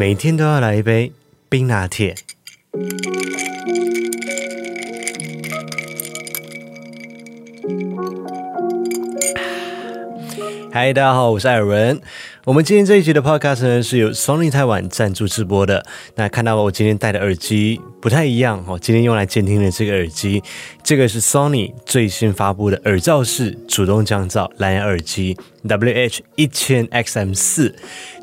每天都要来一杯冰拿铁。嗨，大家好，我是艾文。我们今天这一集的 Podcast 呢，是由 Sony 台湾赞助直播的。那看到我今天戴的耳机不太一样哦，今天用来监听的这个耳机，这个是 Sony 最新发布的耳罩式主动降噪蓝牙耳机 WH 一千 XM 四。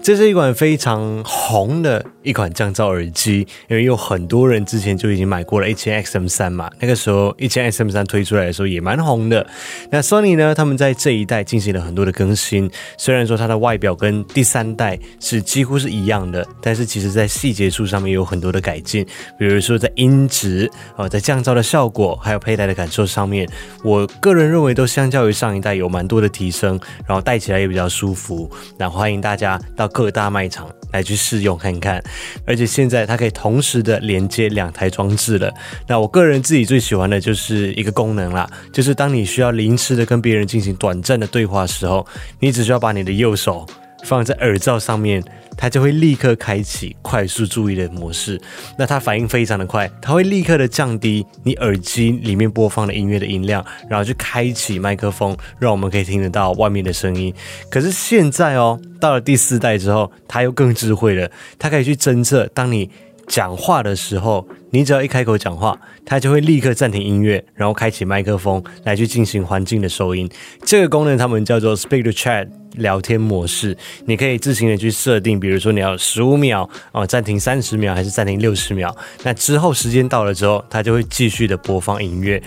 这是一款非常红的一款降噪耳机，因为有很多人之前就已经买过了一千 XM 三嘛，那个时候一千 XM 三推出来的时候也蛮红的。那 Sony 呢，他们在这一代进行了很多的更新，虽然说它的外表跟第三代是几乎是一样的，但是其实在细节处上面有很多的改进，比如说在音质啊，在降噪的效果，还有佩戴的感受上面，我个人认为都相较于上一代有蛮多的提升，然后戴起来也比较舒服。那欢迎大家到。各大卖场来去试用看看，而且现在它可以同时的连接两台装置了。那我个人自己最喜欢的就是一个功能啦，就是当你需要临时的跟别人进行短暂的对话的时候，你只需要把你的右手放在耳罩上面。它就会立刻开启快速注意的模式，那它反应非常的快，它会立刻的降低你耳机里面播放的音乐的音量，然后去开启麦克风，让我们可以听得到外面的声音。可是现在哦，到了第四代之后，它又更智慧了，它可以去侦测当你讲话的时候，你只要一开口讲话，它就会立刻暂停音乐，然后开启麦克风来去进行环境的收音。这个功能他们叫做 Speak to Chat。聊天模式，你可以自行的去设定，比如说你要十五秒啊，暂停三十秒，还是暂停六十秒？那之后时间到了之后，它就会继续的播放音乐。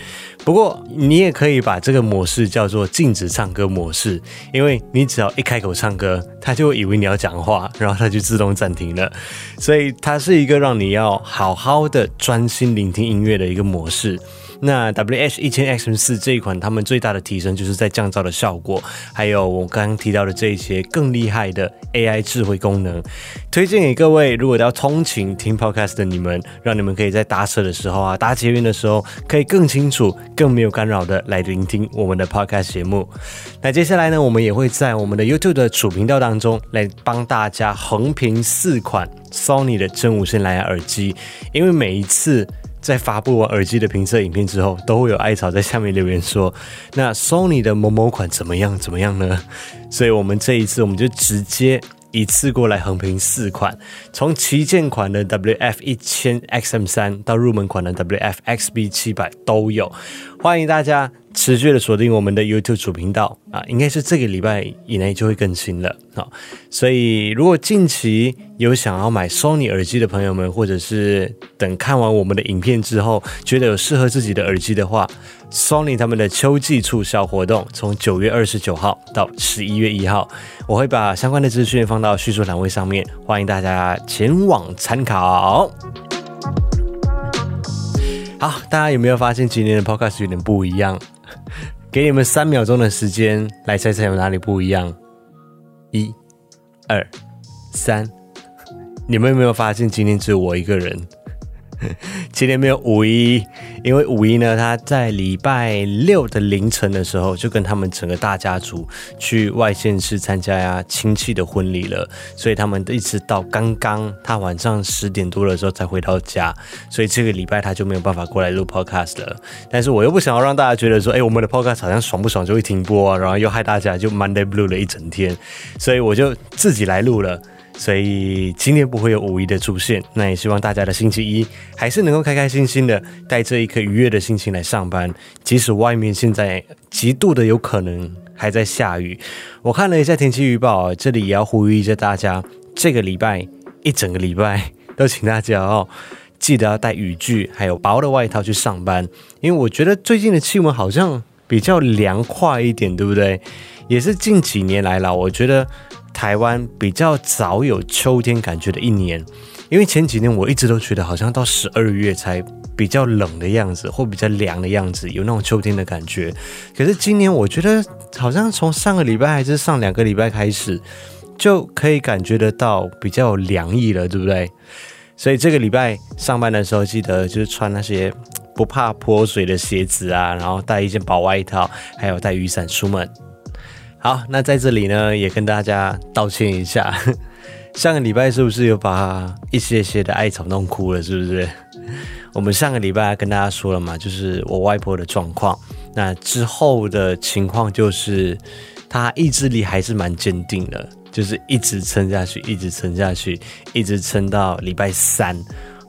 不过你也可以把这个模式叫做禁止唱歌模式，因为你只要一开口唱歌，它就会以为你要讲话，然后它就自动暂停了。所以它是一个让你要好好的专心聆听音乐的一个模式。那 WH 一千 XM 四这一款，他们最大的提升就是在降噪的效果，还有我刚刚提到的这一些更厉害的 AI 智慧功能，推荐给各位，如果要通勤听 Podcast 的你们，让你们可以在搭车的时候啊，搭捷运的时候，可以更清楚、更没有干扰的来聆听我们的 Podcast 节目。那接下来呢，我们也会在我们的 YouTube 的主频道当中来帮大家横评四款 Sony 的真无线蓝牙耳机，因为每一次。在发布完耳机的评测影片之后，都会有艾草在下面留言说：“那 Sony 的某某款怎么样？怎么样呢？”所以，我们这一次我们就直接一次过来横评四款，从旗舰款的 WF 一千 XM 三到入门款的 WF XB 七百都有，欢迎大家。持续的锁定我们的 YouTube 主频道啊，应该是这个礼拜以内就会更新了啊。所以如果近期有想要买 Sony 耳机的朋友们，或者是等看完我们的影片之后，觉得有适合自己的耳机的话，Sony 他们的秋季促销活动从九月二十九号到十一月一号，我会把相关的资讯放到叙述栏位上面，欢迎大家前往参考。好，大家有没有发现今天的 Podcast 有点不一样？给你们三秒钟的时间来猜猜有哪里不一样。一、二、三，你们有没有发现今天只有我一个人？今天没有五一，因为五一呢，他在礼拜六的凌晨的时候就跟他们整个大家族去外县市参加呀亲戚的婚礼了，所以他们一直到刚刚他晚上十点多的时候才回到家，所以这个礼拜他就没有办法过来录 podcast 了。但是我又不想要让大家觉得说，哎，我们的 podcast 好像爽不爽就会停播啊，然后又害大家就 Monday Blue 了一整天，所以我就自己来录了。所以今天不会有五一的出现，那也希望大家的星期一还是能够开开心心的带着一颗愉悦的心情来上班，即使外面现在极度的有可能还在下雨。我看了一下天气预报，这里也要呼吁一下大家，这个礼拜一整个礼拜都请大家哦，记得要带雨具还有薄的外套去上班，因为我觉得最近的气温好像比较凉快一点，对不对？也是近几年来了，我觉得。台湾比较早有秋天感觉的一年，因为前几年我一直都觉得好像到十二月才比较冷的样子，或比较凉的样子，有那种秋天的感觉。可是今年我觉得好像从上个礼拜还是上两个礼拜开始，就可以感觉得到比较凉意了，对不对？所以这个礼拜上班的时候，记得就是穿那些不怕泼水的鞋子啊，然后带一件薄外套，还有带雨伞出门。好，那在这里呢，也跟大家道歉一下。上个礼拜是不是有把一些些的艾草弄哭了？是不是？我们上个礼拜跟大家说了嘛，就是我外婆的状况。那之后的情况就是，她意志力还是蛮坚定的，就是一直撑下去，一直撑下去，一直撑到礼拜三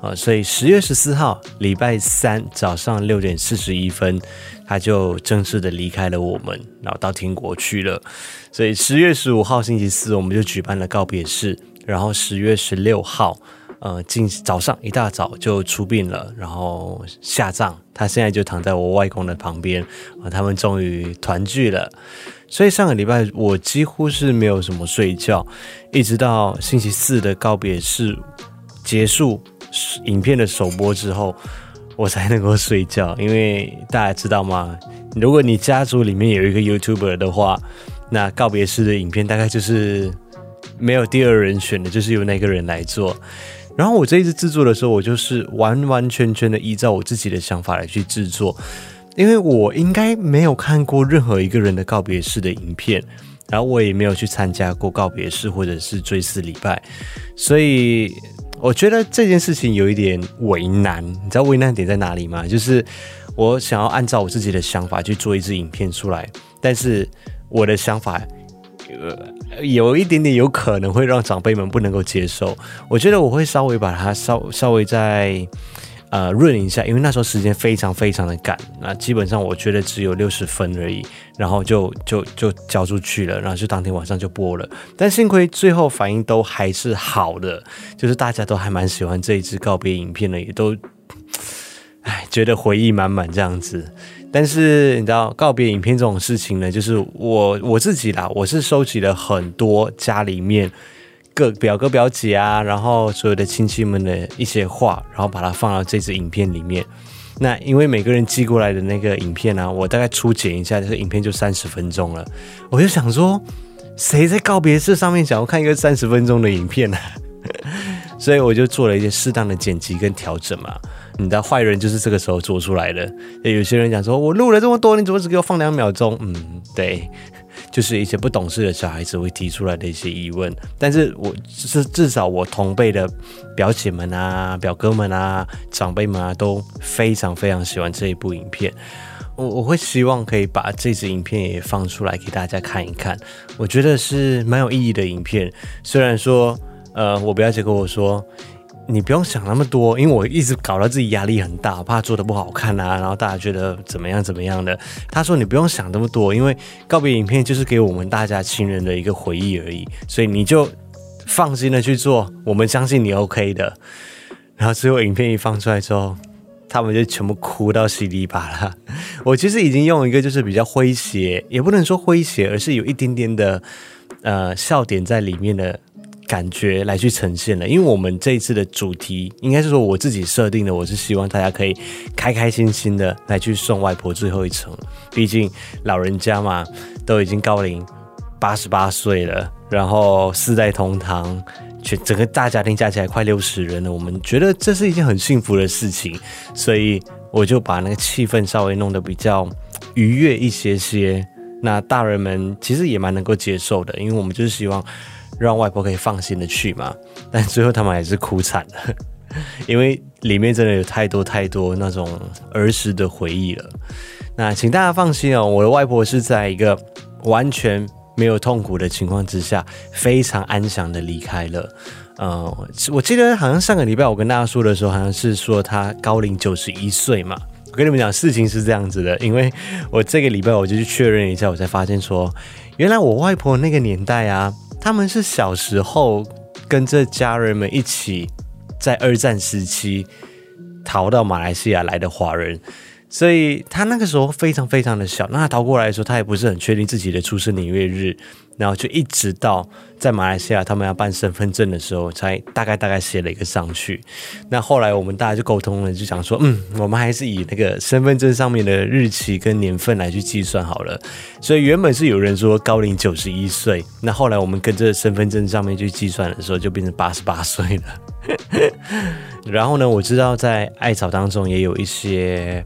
啊。所以十月十四号礼拜三早上六点四十一分，他就正式的离开了我们，然后到天国去了。所以十月十五号星期四，我们就举办了告别式。然后十月十六号，呃，今早上一大早就出殡了，然后下葬。他现在就躺在我外公的旁边，啊，他们终于团聚了。所以上个礼拜我几乎是没有什么睡觉，一直到星期四的告别式结束，影片的首播之后，我才能够睡觉。因为大家知道吗？如果你家族里面有一个 YouTuber 的话，那告别式的影片大概就是。没有第二人选的，就是由那个人来做。然后我这一次制作的时候，我就是完完全全的依照我自己的想法来去制作，因为我应该没有看过任何一个人的告别式的影片，然后我也没有去参加过告别式或者是追思礼拜，所以我觉得这件事情有一点为难。你知道为难点在哪里吗？就是我想要按照我自己的想法去做一支影片出来，但是我的想法。呃，有一点点有可能会让长辈们不能够接受。我觉得我会稍微把它稍稍微再呃润一下，因为那时候时间非常非常的赶。那基本上我觉得只有六十分而已，然后就就就交出去了，然后就当天晚上就播了。但幸亏最后反应都还是好的，就是大家都还蛮喜欢这一支告别影片的，也都 哎觉得回忆满满这样子。但是你知道告别影片这种事情呢，就是我我自己啦，我是收集了很多家里面各表哥表姐啊，然后所有的亲戚们的一些话，然后把它放到这支影片里面。那因为每个人寄过来的那个影片，啊，我大概初剪一下，这个影片就三十分钟了。我就想说，谁在告别式上面想要看一个三十分钟的影片呢？所以我就做了一些适当的剪辑跟调整嘛。你的坏人就是这个时候做出来的。有些人讲说，我录了这么多，你怎么只给我放两秒钟？嗯，对，就是一些不懂事的小孩子会提出来的一些疑问。但是我是至少我同辈的表姐们啊、表哥们啊、长辈们啊，都非常非常喜欢这一部影片。我我会希望可以把这支影片也放出来给大家看一看。我觉得是蛮有意义的影片。虽然说，呃，我表姐跟我说。你不用想那么多，因为我一直搞到自己压力很大，怕做的不好看啊，然后大家觉得怎么样怎么样的。他说你不用想那么多，因为告别影片就是给我们大家亲人的一个回忆而已，所以你就放心的去做，我们相信你 OK 的。然后最后影片一放出来之后，他们就全部哭到稀里巴啦。我其实已经用一个就是比较诙谐，也不能说诙谐，而是有一点点的呃笑点在里面的。感觉来去呈现了，因为我们这一次的主题应该是说我自己设定的，我是希望大家可以开开心心的来去送外婆最后一程。毕竟老人家嘛，都已经高龄八十八岁了，然后四代同堂，全整个大家庭加起来快六十人了，我们觉得这是一件很幸福的事情，所以我就把那个气氛稍微弄得比较愉悦一些些。那大人们其实也蛮能够接受的，因为我们就是希望。让外婆可以放心的去嘛，但最后他们还是哭惨了，因为里面真的有太多太多那种儿时的回忆了。那请大家放心哦，我的外婆是在一个完全没有痛苦的情况之下，非常安详的离开了。呃，我记得好像上个礼拜我跟大家说的时候，好像是说她高龄九十一岁嘛。我跟你们讲，事情是这样子的，因为我这个礼拜我就去确认一下，我才发现说，原来我外婆那个年代啊。他们是小时候跟着家人们一起在二战时期逃到马来西亚来的华人，所以他那个时候非常非常的小。那他逃过来的时候，他也不是很确定自己的出生年月日。然后就一直到在马来西亚，他们要办身份证的时候，才大概大概写了一个上去。那后来我们大家就沟通了，就想说，嗯，我们还是以那个身份证上面的日期跟年份来去计算好了。所以原本是有人说高龄九十一岁，那后来我们跟着身份证上面去计算的时候，就变成八十八岁了。然后呢，我知道在艾草当中也有一些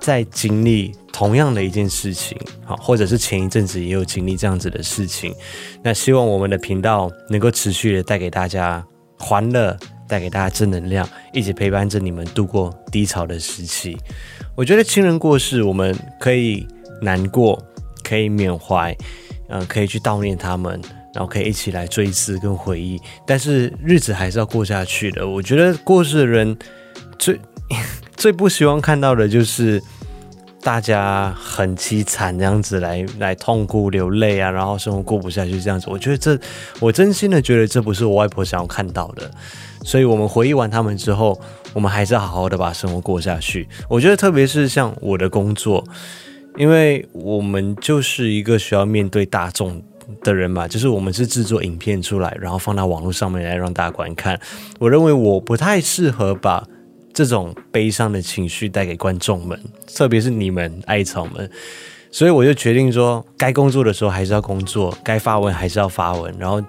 在经历同样的一件事情，好，或者是前一阵子也有经历这样子的事情，那希望我们的频道能够持续的带给大家欢乐，带给大家正能量，一起陪伴着你们度过低潮的时期。我觉得亲人过世，我们可以难过，可以缅怀，嗯、呃，可以去悼念他们，然后可以一起来追思跟回忆，但是日子还是要过下去的。我觉得过世的人最 最不希望看到的就是。大家很凄惨，这样子来来痛哭流泪啊，然后生活过不下去这样子，我觉得这，我真心的觉得这不是我外婆想要看到的。所以，我们回忆完他们之后，我们还是要好好的把生活过下去。我觉得，特别是像我的工作，因为我们就是一个需要面对大众的人嘛，就是我们是制作影片出来，然后放到网络上面来让大家观看。我认为我不太适合把。这种悲伤的情绪带给观众们，特别是你们艾草们，所以我就决定说，该工作的时候还是要工作，该发文还是要发文，然后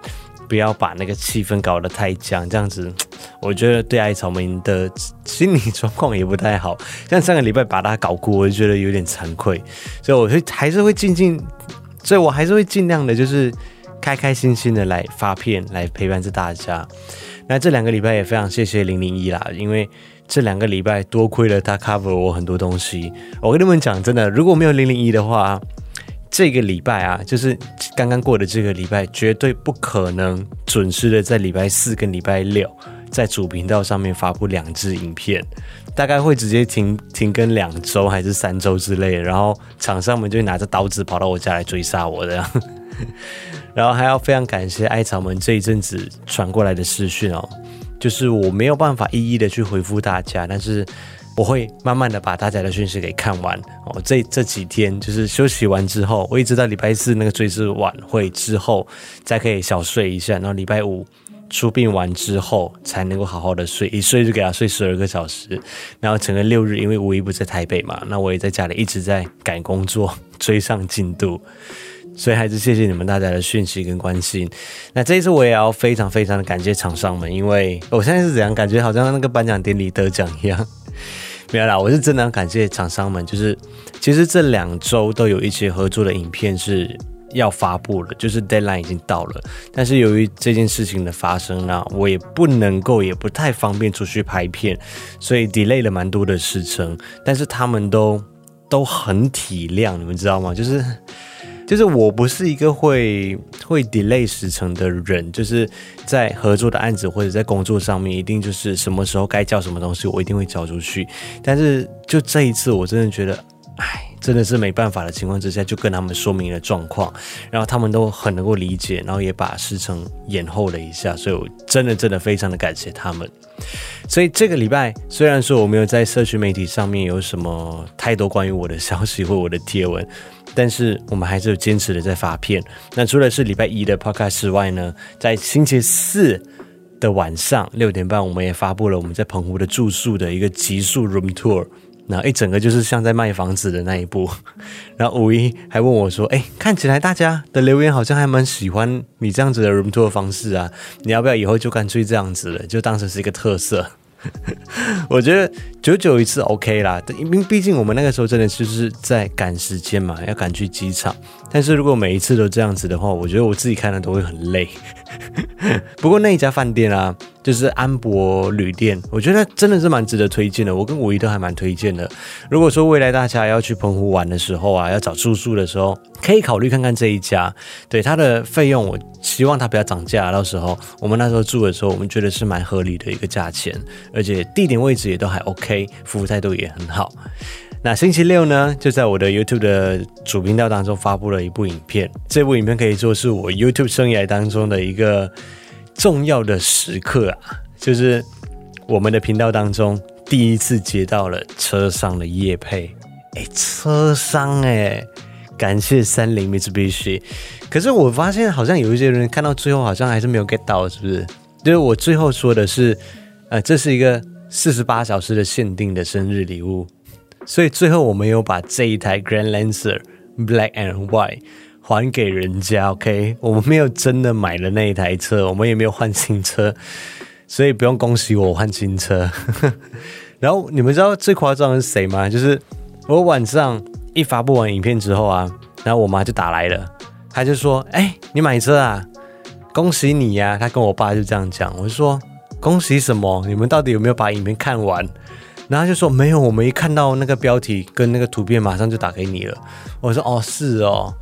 不要把那个气氛搞得太僵，这样子我觉得对艾草们的心理状况也不太好。像上个礼拜把他搞哭，我就觉得有点惭愧，所以我会还是会尽尽，所以我还是会尽量的，就是开开心心的来发片，来陪伴着大家。那这两个礼拜也非常谢谢零零一啦，因为。这两个礼拜多亏了他 cover 我很多东西。我跟你们讲，真的，如果没有零零一的话，这个礼拜啊，就是刚刚过的这个礼拜，绝对不可能准时的在礼拜四跟礼拜六在主频道上面发布两支影片，大概会直接停停更两周还是三周之类的。然后厂商们就拿着刀子跑到我家来追杀我这样。然后还要非常感谢艾草们这一阵子传过来的私讯哦。就是我没有办法一一的去回复大家，但是我会慢慢的把大家的讯息给看完哦。这这几天就是休息完之后，我一直到礼拜四那个追思晚会之后，再可以小睡一下，然后礼拜五出殡完之后才能够好好的睡，一睡就给他睡十二个小时。然后整个六日，因为五一不在台北嘛，那我也在家里一直在赶工作，追上进度。所以还是谢谢你们大家的讯息跟关心。那这一次我也要非常非常的感谢厂商们，因为我现在是怎样感觉好像那个颁奖典礼得奖一样。没有啦，我是真的要感谢厂商们，就是其实这两周都有一些合作的影片是要发布了，就是 deadline 已经到了。但是由于这件事情的发生呢，我也不能够，也不太方便出去拍片，所以 delay 了蛮多的时程。但是他们都都很体谅，你们知道吗？就是。就是我不是一个会会 delay 时程的人，就是在合作的案子或者在工作上面，一定就是什么时候该交什么东西，我一定会交出去。但是就这一次，我真的觉得，哎，真的是没办法的情况之下，就跟他们说明了状况，然后他们都很能够理解，然后也把时程延后了一下，所以我真的真的非常的感谢他们。所以这个礼拜，虽然说我没有在社群媒体上面有什么太多关于我的消息或我的贴文。但是我们还是有坚持的在发片。那除了是礼拜一的 podcast 之外呢，在星期四的晚上六点半，我们也发布了我们在澎湖的住宿的一个极速 room tour。然后一整个就是像在卖房子的那一部。然后五一还问我说：“哎，看起来大家的留言好像还蛮喜欢你这样子的 room tour 方式啊，你要不要以后就干脆这样子了，就当成是一个特色？” 我觉得久久一次 OK 啦，因为毕竟我们那个时候真的就是在赶时间嘛，要赶去机场。但是如果每一次都这样子的话，我觉得我自己看了都会很累。不过那一家饭店啊。就是安博旅店，我觉得真的是蛮值得推荐的。我跟五一都还蛮推荐的。如果说未来大家要去澎湖玩的时候啊，要找住宿的时候，可以考虑看看这一家。对，它的费用，我希望它不要涨价。到时候我们那时候住的时候，我们觉得是蛮合理的一个价钱，而且地点位置也都还 OK，服务态度也很好。那星期六呢，就在我的 YouTube 的主频道当中发布了一部影片。这部影片可以说是我 YouTube 生涯当中的一个。重要的时刻啊，就是我们的频道当中第一次接到了车商的业配，哎，车商哎，感谢三菱 Mitsubishi。可是我发现好像有一些人看到最后好像还是没有 get 到，是不是？就是我最后说的是，呃，这是一个四十八小时的限定的生日礼物，所以最后我们有把这一台 Grand Lancer Black and White。还给人家，OK？我们没有真的买了那一台车，我们也没有换新车，所以不用恭喜我换新车。然后你们知道最夸张的是谁吗？就是我晚上一发布完影片之后啊，然后我妈就打来了，她就说：“哎、你买车啊？恭喜你呀、！”她跟我爸就这样讲，我就说：“恭喜什么？你们到底有没有把影片看完？”然后就说：“没有，我们一看到那个标题跟那个图片，马上就打给你了。”我说：“哦，是哦。”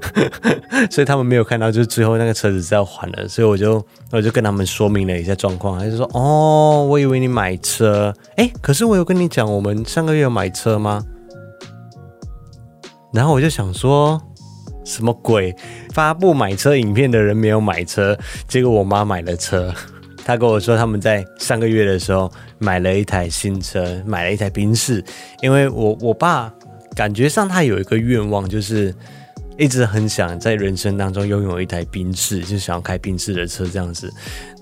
所以他们没有看到，就是最后那个车子是要还的，所以我就我就跟他们说明了一下状况，他就说：“哦，我以为你买车，哎，可是我有跟你讲，我们上个月有买车吗？”然后我就想说，什么鬼？发布买车影片的人没有买车，结果我妈买了车。她跟我说，他们在上个月的时候买了一台新车，买了一台宾士。因为我我爸感觉上他有一个愿望，就是一直很想在人生当中拥有一台宾士，就想要开宾士的车这样子。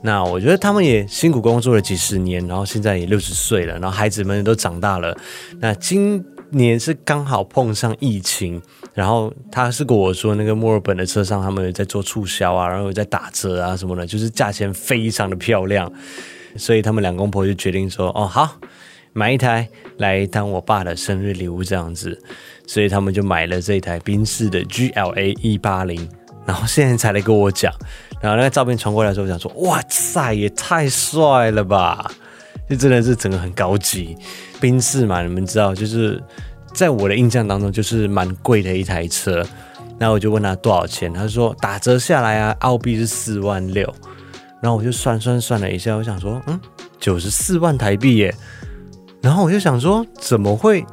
那我觉得他们也辛苦工作了几十年，然后现在也六十岁了，然后孩子们都长大了。那今年是刚好碰上疫情，然后他是跟我说，那个墨尔本的车上他们在做促销啊，然后在打折啊什么的，就是价钱非常的漂亮，所以他们两公婆就决定说，哦好，买一台来当我爸的生日礼物这样子，所以他们就买了这一台宾士的 GLA 一八零，然后现在才来跟我讲，然后那个照片传过来的时候，我想说，哇塞，也太帅了吧！就真的是整个很高级，宾士嘛，你们知道，就是在我的印象当中就是蛮贵的一台车。然后我就问他多少钱，他说打折下来啊，澳币是四万六。然后我就算算算了一下，我想说，嗯，九十四万台币耶。然后我就想说，怎么会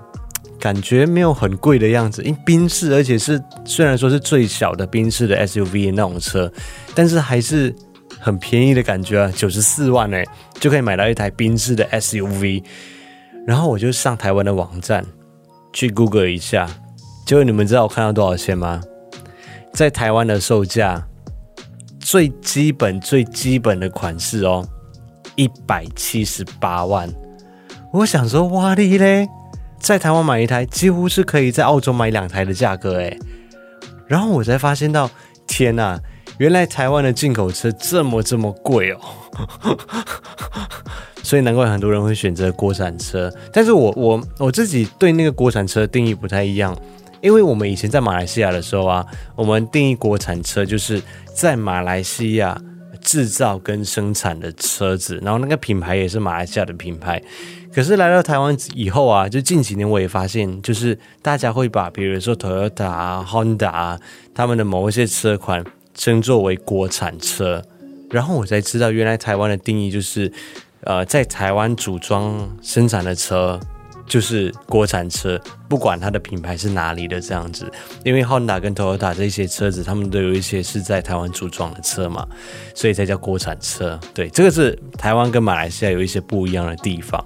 感觉没有很贵的样子？因为宾士，而且是虽然说是最小的宾士的 SUV 那种车，但是还是。很便宜的感觉啊，九十四万哎，就可以买到一台宾士的 SUV。然后我就上台湾的网站去 Google 一下，结果你们知道我看到多少钱吗？在台湾的售价最基本最基本的款式哦，一百七十八万。我想说，哇哩嘞，在台湾买一台几乎是可以在澳洲买两台的价格哎。然后我才发现到，天呐！原来台湾的进口车这么这么贵哦，所以难怪很多人会选择国产车。但是我我我自己对那个国产车定义不太一样，因为我们以前在马来西亚的时候啊，我们定义国产车就是在马来西亚制造跟生产的车子，然后那个品牌也是马来西亚的品牌。可是来到台湾以后啊，就近几年我也发现，就是大家会把比如说 Toyota 啊、Honda 啊，他们的某一些车款。称作为国产车，然后我才知道，原来台湾的定义就是，呃，在台湾组装生产的车就是国产车，不管它的品牌是哪里的这样子。因为 Honda 跟 Toyota 这些车子，他们都有一些是在台湾组装的车嘛，所以才叫国产车。对，这个是台湾跟马来西亚有一些不一样的地方。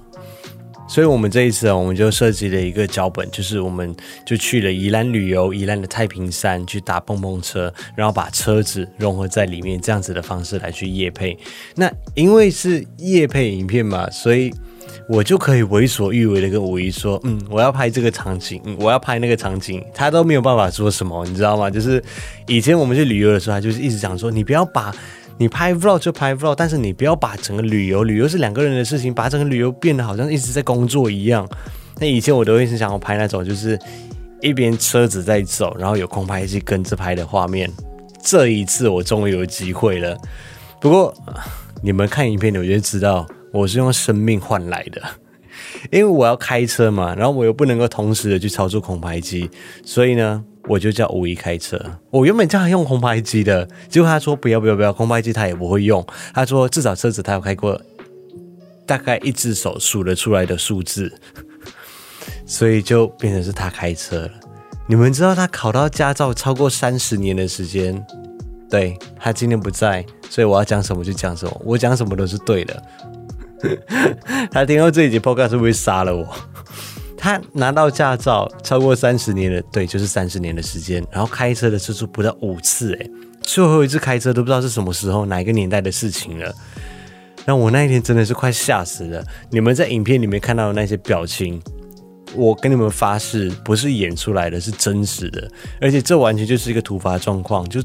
所以，我们这一次啊，我们就设计了一个脚本，就是我们就去了宜兰旅游，宜兰的太平山去搭碰碰车，然后把车子融合在里面，这样子的方式来去夜配。那因为是夜配影片嘛，所以我就可以为所欲为的跟五一说，嗯，我要拍这个场景，我要拍那个场景，他都没有办法说什么，你知道吗？就是以前我们去旅游的时候，他就是一直讲说，你不要把。你拍 vlog 就拍 vlog，但是你不要把整个旅游，旅游是两个人的事情，把整个旅游变得好像一直在工作一样。那以前我都一直想要拍那种，就是一边车子在走，然后有空拍机跟着拍的画面。这一次我终于有机会了。不过你们看影片，你们就知道我是用生命换来的，因为我要开车嘛，然后我又不能够同时的去操作空拍机，所以呢。我就叫五一开车。我原本叫他用空拍机的，结果他说不要不要不要，空拍机他也不会用。他说至少车子他有开过，大概一只手数得出来的数字，所以就变成是他开车了。你们知道他考到驾照超过三十年的时间？对，他今天不在，所以我要讲什么就讲什么，我讲什么都是对的。他听到这一集 Podcast 会不会杀了我？他拿到驾照超过三十年了，对，就是三十年的时间。然后开车的次数不到五次，诶，最后一次开车都不知道是什么时候，哪一个年代的事情了。那我那一天真的是快吓死了。你们在影片里面看到的那些表情，我跟你们发誓，不是演出来的，是真实的。而且这完全就是一个突发状况，就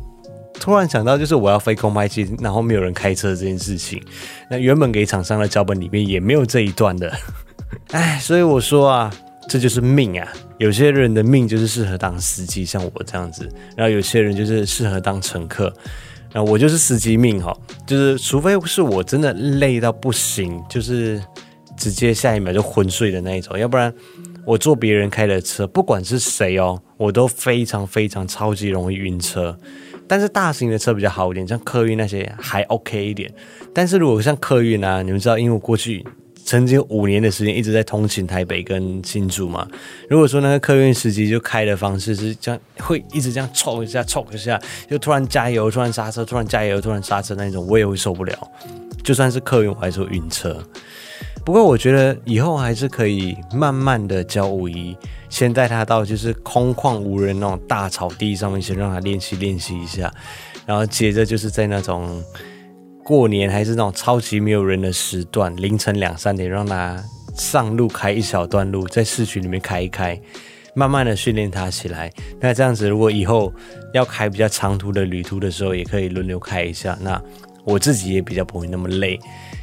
突然想到，就是我要飞空拍机，然后没有人开车这件事情。那原本给厂商的脚本里面也没有这一段的。哎，所以我说啊。这就是命啊！有些人的命就是适合当司机，像我这样子；然后有些人就是适合当乘客。那我就是司机命哈，就是除非是我真的累到不行，就是直接下一秒就昏睡的那一种，要不然我坐别人开的车，不管是谁哦，我都非常非常超级容易晕车。但是大型的车比较好一点，像客运那些还 OK 一点。但是如果像客运啊，你们知道，因为我过去。曾经五年的时间一直在通勤台北跟新竹嘛。如果说那个客运司机就开的方式是这样，会一直这样冲一下冲一下，就突然加油，突然刹车，突然加油，突然刹车那种，我也会受不了。就算是客运，我还是会晕车。不过我觉得以后还是可以慢慢的教五一，先带他到就是空旷无人那种大草地上面，先让他练习练习一下，然后接着就是在那种。过年还是那种超级没有人的时段，凌晨两三点，让他上路开一小段路，在市区里面开一开，慢慢的训练他起来。那这样子，如果以后要开比较长途的旅途的时候，也可以轮流开一下。那我自己也比较不会那么累。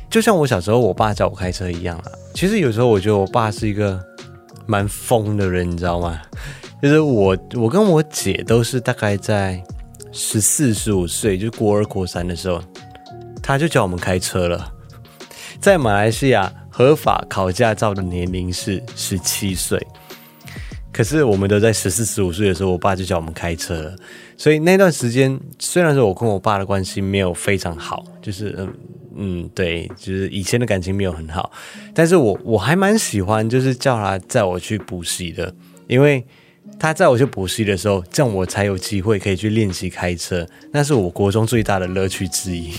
就像我小时候，我爸教我开车一样啊。其实有时候我觉得我爸是一个 蛮疯的人，你知道吗？就是我，我跟我姐都是大概在十四、十五岁，就国二、国三的时候。她就教我们开车了，在马来西亚合法考驾照的年龄是十七岁，可是我们都在十四、十五岁的时候，我爸就教我们开车。所以那段时间，虽然说我跟我爸的关系没有非常好，就是嗯嗯，对，就是以前的感情没有很好，但是我我还蛮喜欢，就是叫他载我去补习的，因为。他载我去补习的时候，这样我才有机会可以去练习开车，那是我国中最大的乐趣之一。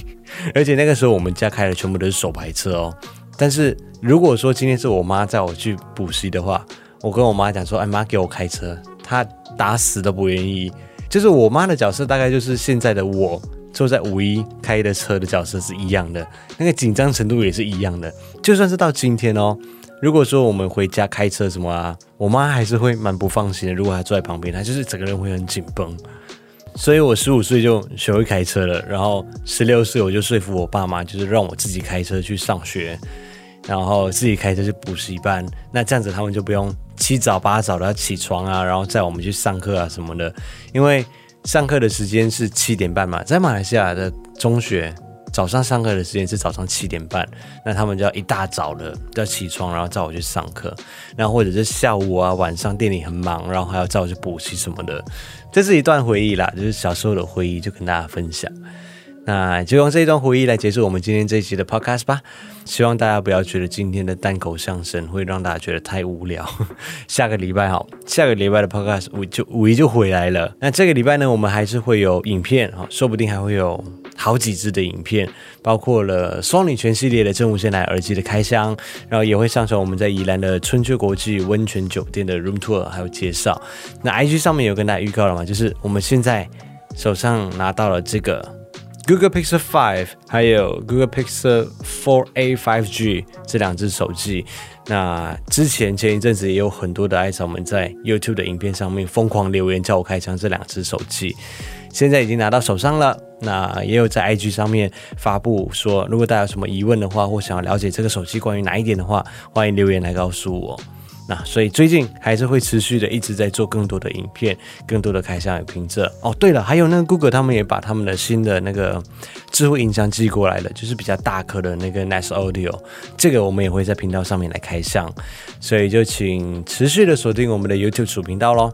而且那个时候我们家开的全部都是手排车哦。但是如果说今天是我妈载我去补习的话，我跟我妈讲说：“哎妈，给我开车。”她打死都不愿意。就是我妈的角色大概就是现在的我坐在五一开的车的角色是一样的，那个紧张程度也是一样的。就算是到今天哦。如果说我们回家开车什么啊，我妈还是会蛮不放心的。如果她坐在旁边，她就是整个人会很紧绷。所以我十五岁就学会开车了，然后十六岁我就说服我爸妈，就是让我自己开车去上学，然后自己开车去补习班。那这样子他们就不用七早八早的要起床啊，然后载我们去上课啊什么的。因为上课的时间是七点半嘛，在马来西亚的中学。早上上课的时间是早上七点半，那他们就要一大早的要起床，然后载我去上课，然后或者是下午啊晚上店里很忙，然后还要载我去补习什么的，这是一段回忆啦，就是小时候的回忆，就跟大家分享。那就用这一段回忆来结束我们今天这一期的 podcast 吧。希望大家不要觉得今天的单口相声会让大家觉得太无聊。下个礼拜好，下个礼拜的 podcast 五就五一就回来了。那这个礼拜呢，我们还是会有影片哈，说不定还会有好几支的影片，包括了 Sony 全系列的真无线蓝牙耳机的开箱，然后也会上传我们在宜兰的春秋国际温泉酒店的 room tour 还有介绍。那 IG 上面有跟大家预告了嘛，就是我们现在手上拿到了这个。Google Pixel 5还有 Google Pixel 4a 5G 这两只手机，那之前前一阵子也有很多的爱草们在 YouTube 的影片上面疯狂留言叫我开箱这两只手机，现在已经拿到手上了。那也有在 IG 上面发布说，如果大家有什么疑问的话，或想要了解这个手机关于哪一点的话，欢迎留言来告诉我。那所以最近还是会持续的一直在做更多的影片，更多的开箱与评测。哦，对了，还有那个 Google 他们也把他们的新的那个智慧音箱寄过来了，就是比较大颗的那个 Nest Audio，这个我们也会在频道上面来开箱，所以就请持续的锁定我们的 YouTube 主频道喽。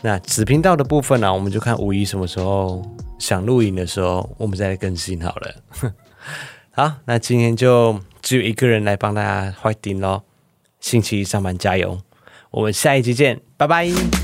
那子频道的部分呢、我们就看五一什么时候想录影的时候，我们再来更新好了。好，那今天就只有一个人来帮大家画顶喽。星期一上班加油，我们下一期见，拜拜。